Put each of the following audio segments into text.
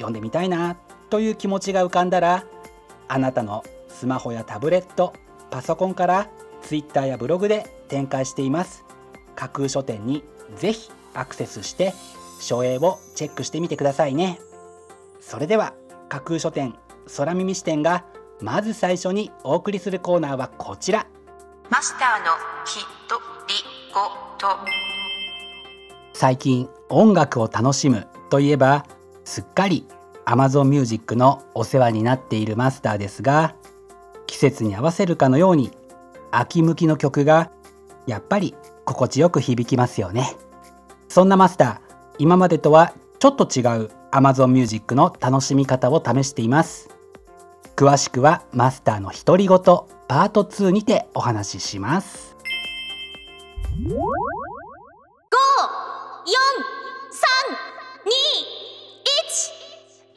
読んでみたいなという気持ちが浮かんだらあなたのスマホやタブレットパソコンから Twitter やブログで展開しています。架空書店にぜひアクセスして書影をチェックしてみてくださいね。それでは架空書店空耳視点がまず最初にお送りするコーナーはこちら。マスターのひとりごと。最近音楽を楽しむといえばすっかり Amazon Music のお世話になっているマスターですが季節に合わせるかのように秋向きの曲がやっぱり心地よく響きますよね。そんなマスター今までとはちょっと違う Amazon Music の楽しみ方を試しています。詳しくはマスターの独り言パート2にてお話しします。5 4 3 2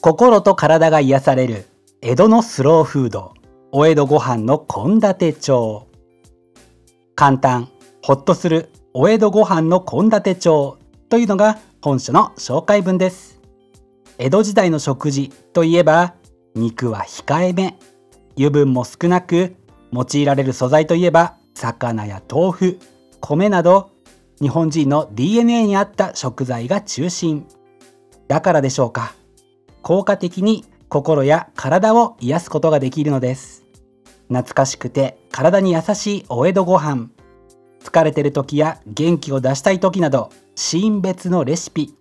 心と体が癒される江戸のスローフードお江戸ご飯の献立帳。簡単ほっとするお江戸ご飯の献立帳というのが本書の紹介文です。江戸時代の食事といえば肉は控えめ油分も少なく用いられる素材といえば魚や豆腐米など日本人の DNA に合った食材が中心。だからでしょうか。効果的に心や体を癒すことができるのです。懐かしくて体に優しいお江戸ご飯。疲れてる時や元気を出したい時などシーン別のレシピ。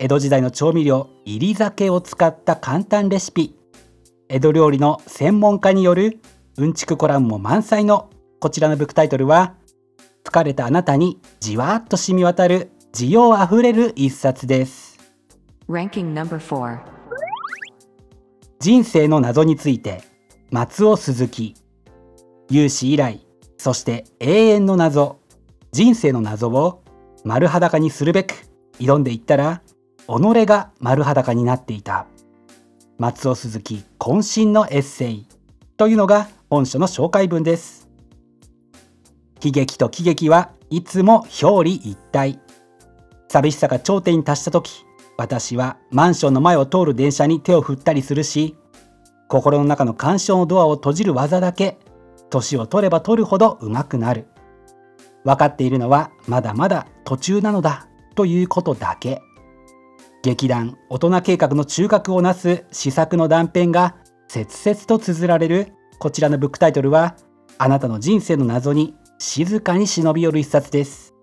江戸時代の調味料入り酒を使った簡単レシピ。江戸料理の専門家によるうんちくコラムも満載のこちらのブックタイトルは疲れたあなたにじわっと染み渡る需要あふれる一冊です。人生の謎について松尾鈴木。有史以来そして永遠の謎。人生の謎を丸裸にするべく挑んでいったら己が丸裸になっていた。松尾鈴木渾身のエッセイ。というのが本書の紹介文です。悲劇と喜劇はいつも表裏一体。寂しさが頂点に達した時私はマンションの前を通る電車に手を振ったりするし心の中の干渉のドアを閉じる技だけ年を取れば取るほど上手くなる。分かっているのはまだまだ途中なのだということだけ。劇団大人計画の中核をなす試作の断片が切々と綴られる。こちらのブックタイトルはあなたの人生の謎に静かに忍び寄る一冊です。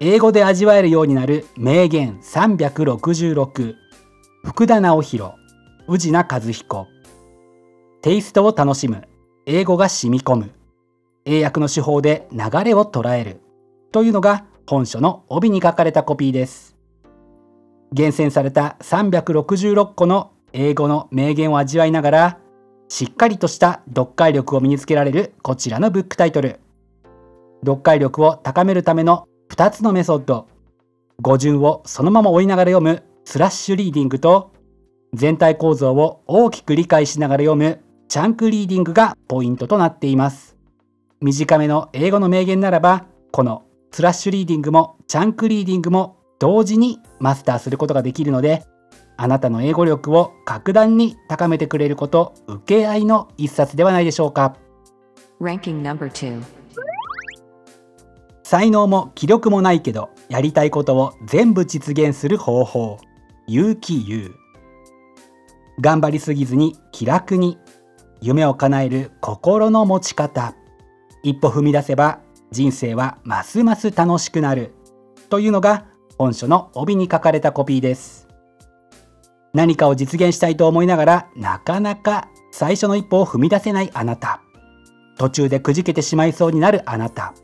英語で味わえるようになる名言366福田直弘宇治名和彦。テイストを楽しむ。英語が染み込む。英訳の手法で流れを捉える。というのが本書の帯に書かれたコピーです。厳選された366個の英語の名言を味わいながらしっかりとした読解力を身につけられるこちらのブックタイトル。読解力を高めるための2つのメソッド。語順をそのまま追いながら読む。スラッシュリーディングと全体構造を大きく理解しながら読む。チャンクリーディングがポイントとなっています。短めの英語の名言ならばこのスラッシュリーディングもチャンクリーディングも同時にマスターすることができるのであなたの英語力を格段に高めてくれること請け合いの一冊ではないでしょうか。才能も気力もないけどやりたいことを全部実現する方法。有機有頑張りすぎずに気楽に夢を叶える心の持ち方。一歩踏み出せば人生はますます楽しくなるというのが本書の帯に書かれたコピーです。何かを実現したいと思いながらなかなか最初の一歩を踏み出せないあなた。途中でくじけてしまいそうになるあなた。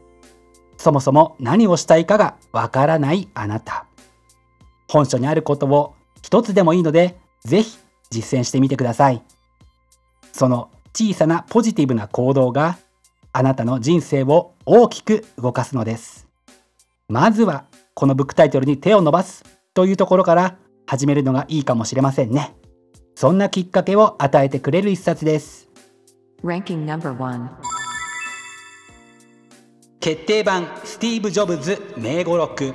そもそも何をしたいかがわからないあなた。本書にあることを一つでもいいのでぜひ実践してみてください。その小さなポジティブな行動があなたの人生を大きく動かすのです。まずはこのブックタイトルに手を伸ばすというところから始めるのがいいかもしれませんね。そんなきっかけを与えてくれる一冊です。決定版スティーブ・ジョブズ名語録。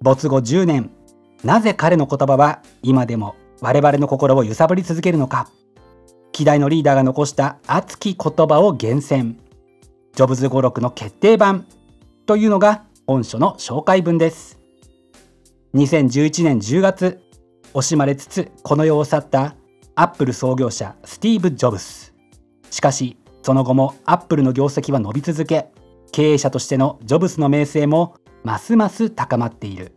没後10年。なぜ彼の言葉は今でも我々の心を揺さぶり続けるのか。希代のリーダーが残した熱き言葉を厳選。ジョブズ語録の決定版。というのが本書の紹介文です。2011年10月惜しまれつつこの世を去ったアップル創業者スティーブ・ジョブズしかしその後もアップルの業績は伸び続け経営者としてのジョブズの名声もますます高まっている。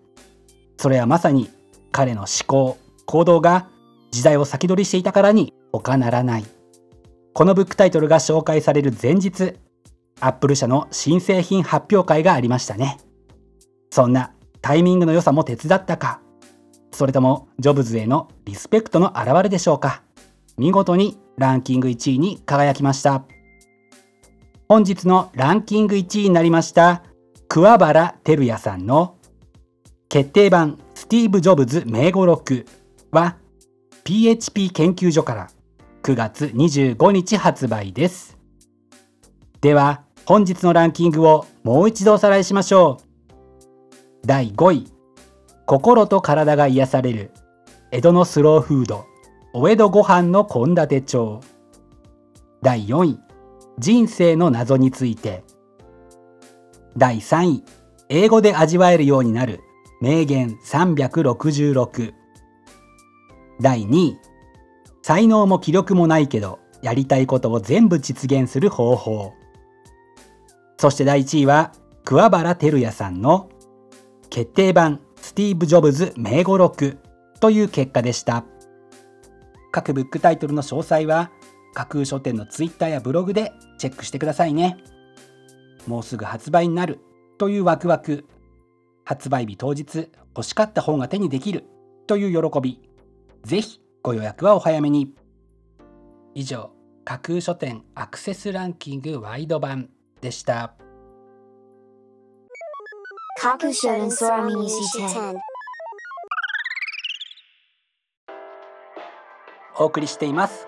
それはまさに彼の思考行動が時代を先取りしていたからに他ならない。このブックタイトルが紹介される前日アップル社の新製品発表会がありましたね。そんなタイミングの良さも手伝ったか。それともジョブズへのリスペクトの表れでしょうか。見事にランキング1位に輝きました。本日のランキング1位になりました桑原照也さんの決定版スティーブ・ジョブズ名語録は PHP 研究所から9月25日発売です。では本日のランキングをもう一度おさらいしましょう。第5位心と体が癒される江戸のスローフードお江戸ご飯の献立帳。第4位人生の謎について。第3位英語で味わえるようになる名言366第2位才能も気力もないけどやりたいことを全部実現する方法。そして第1位は桑原照也さんの決定版スティーブ・ジョブズ名語録という結果でした。各ブックタイトルの詳細は架空書店のツイッターやブログでチェックしてくださいね。もうすぐ発売になるというワクワク。発売日当日欲しかった本が手にできるという喜び。ぜひご予約はお早めに。以上架空書店アクセスランキングワイド版でした。架空書店空耳視点お送りしています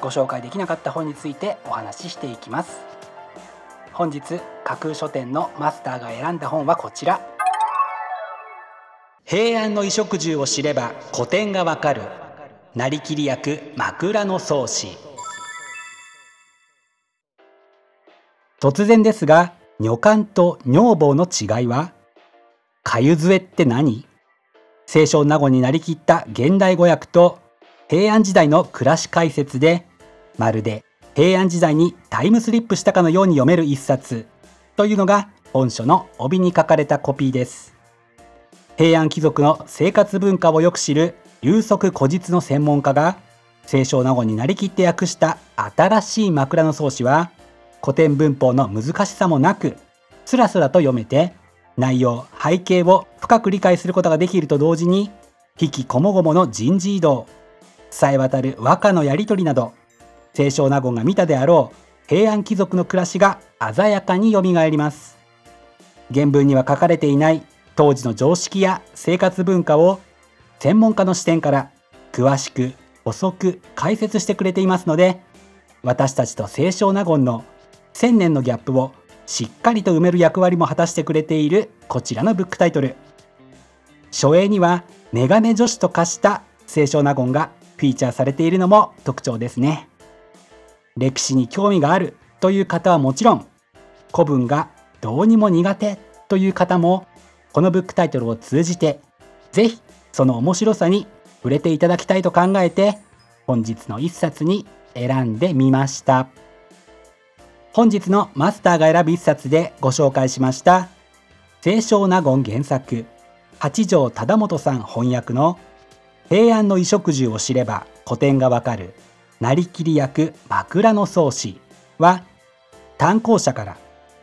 ご紹介できなかった本についてお話ししていきます。本日架空書店のマスターが選んだ本はこちら。平安の衣食住を知れば古典がわかる。なりきり役枕草子。突然ですが女官と女房の違いは？かゆ杖って何？清少納言になりきった現代語訳と平安時代の暮らし解説でまるで平安時代にタイムスリップしたかのように読める一冊。というのが本書の帯に書かれたコピーです。平安貴族の生活文化をよく知る流速古実の専門家が清少納言になりきって訳した新しい枕草子は古典文法の難しさもなくスラスラと読めて内容背景を深く理解することができると同時に引きこもごもの人事異動さえ渡る和歌のやり取りなど清少納言が見たであろう平安貴族の暮らしが鮮やかによみがえります。原文には書かれていない当時の常識や生活文化を専門家の視点から詳しく補足解説してくれていますので私たちと清少納言の千年のギャップをしっかりと埋める役割も果たしてくれているこちらのブックタイトル初映にはメガネ女子と化した清少納言がフィーチャーされているのも特徴ですね。歴史に興味があるという方はもちろん古文がどうにも苦手という方もこのブックタイトルを通じてぜひその面白さに触れていただきたいと考えて本日の一冊に選んでみました。本日のマスターが選ぶ一冊でご紹介しました清少納言原作八条忠元さん翻訳の平安の衣食住を知れば古典がわかるなりきり役枕草子は単行者から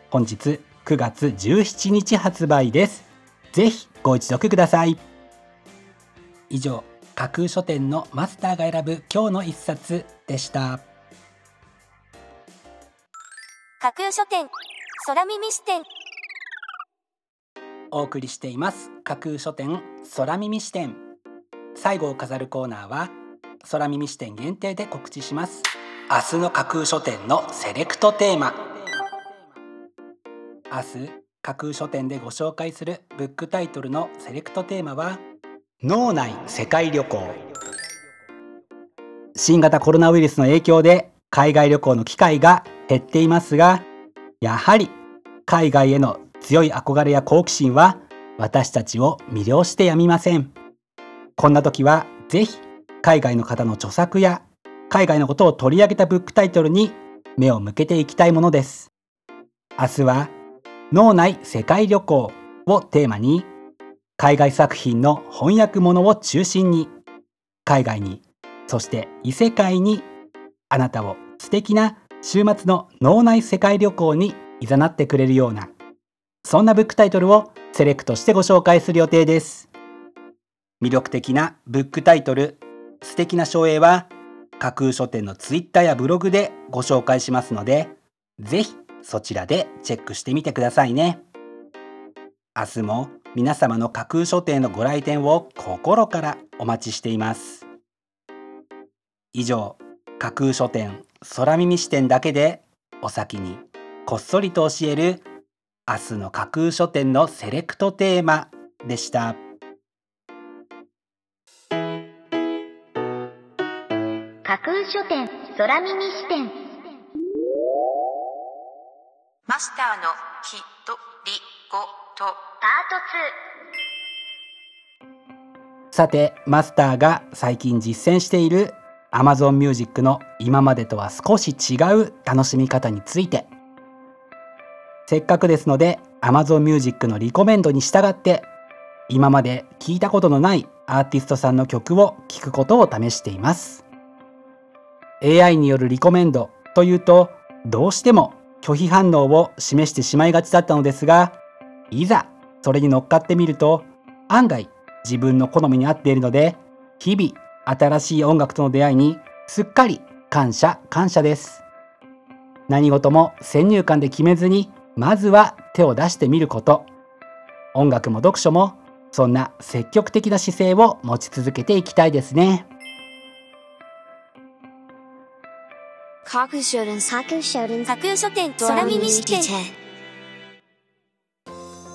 本日9月17日発売です。ぜひご一読ください。以上架空書店のマスターが選ぶ今日の一冊でした。架空書店空耳視点。お送りしています。架空書店空耳視点。最後を飾るコーナーは空耳視点限定で告知します。明日の架空書店のセレクトテーマ。明日架空書店でご紹介するブックタイトルのセレクトテーマは脳内世界旅行。新型コロナウイルスの影響で海外旅行の機会が減っていますがやはり海外への強い憧れや好奇心は私たちを魅了してやみません。こんな時はぜひ海外の方の著作や海外のことを取り上げたブックタイトルに目を向けていきたいものです。明日は脳内世界旅行をテーマに海外作品の翻訳物を中心に海外にそして異世界にあなたを素敵な週末の脳内世界旅行に誘ってくれるようなそんなブックタイトルをセレクトしてご紹介する予定です。魅力的なブックタイトル素敵な書影は架空書店のツイッターやブログでご紹介しますのでぜひそちらでチェックしてみてくださいね。明日も皆様の架空書店のご来店を心からお待ちしています。以上架空書店空耳視点だけでお先にこっそりと教える明日の架空書店のセレクトテーマでした。架空書店空耳視点。マスターのきとりごと。パートさてマスターが最近実践している Amazon Music の今までとは少し違う楽しみ方について。せっかくですので Amazon Music のリコメンドに従って今まで聞いたことのないアーティストさんの曲を聴くことを試しています。AI によるリコメンドというとどうしても拒否反応を示してしまいがちだったのですがいざそれに乗っかってみると案外自分の好みに合っているので日々新しい音楽との出会いにすっかり感謝感謝です。何事も先入観で決めずにまずは手を出してみること。音楽も読書もそんな積極的な姿勢を持ち続けていきたいですね。架空書店架空書店架空書店空耳視点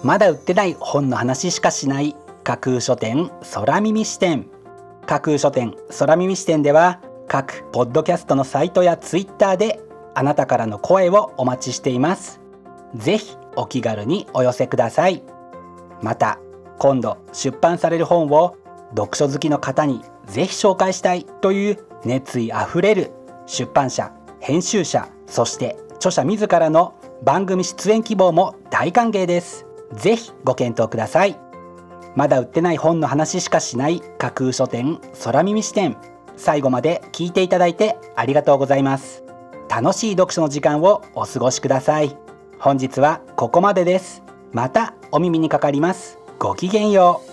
まだ売ってない本の話しかしない架空書店空耳視点。架空書店空耳視点では各ポッドキャストのサイトやツイッターであなたからの声をお待ちしています。ぜひお気軽にお寄せください。また今度出版される本を読書好きの方にぜひ紹介したいという熱意あふれる出版社編集者そして著者自らの番組出演希望も大歓迎です。ぜひご検討ください。まだ売ってない本の話しかしない架空書店空耳視点。最後まで聞いていただいてありがとうございます。楽しい読書の時間をお過ごしください。本日はここまでです。またお耳にかかります。ごきげんよう。